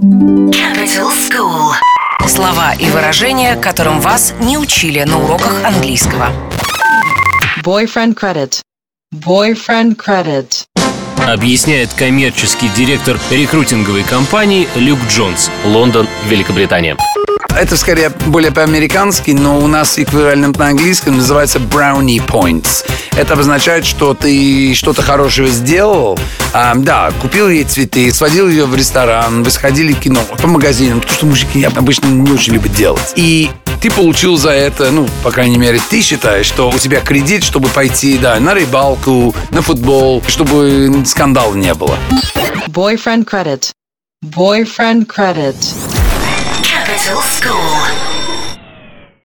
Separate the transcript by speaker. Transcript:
Speaker 1: Capital School. Слова и выражения, которым вас не учили на уроках английского.
Speaker 2: Boyfriend credit. Boyfriend credit.
Speaker 3: Объясняет коммерческий директор рекрутинговой компании Люк Джонс, Лондон, Великобритания.
Speaker 4: Это скорее более по-американски, но у нас эквивалент на английском называется brownie points. Это обозначает, что ты что-то хорошее сделал. А, да, купил ей цветы, сводил ее в ресторан, вы сходили в кино, по магазинам, то, что мужики обычно не очень любят делать. И ты получил за это, ну, по крайней мере, ты считаешь, что у тебя кредит, чтобы пойти, да, на рыбалку, на футбол, чтобы скандала не было.
Speaker 2: Boyfriend credit. Boyfriend credit.
Speaker 1: School.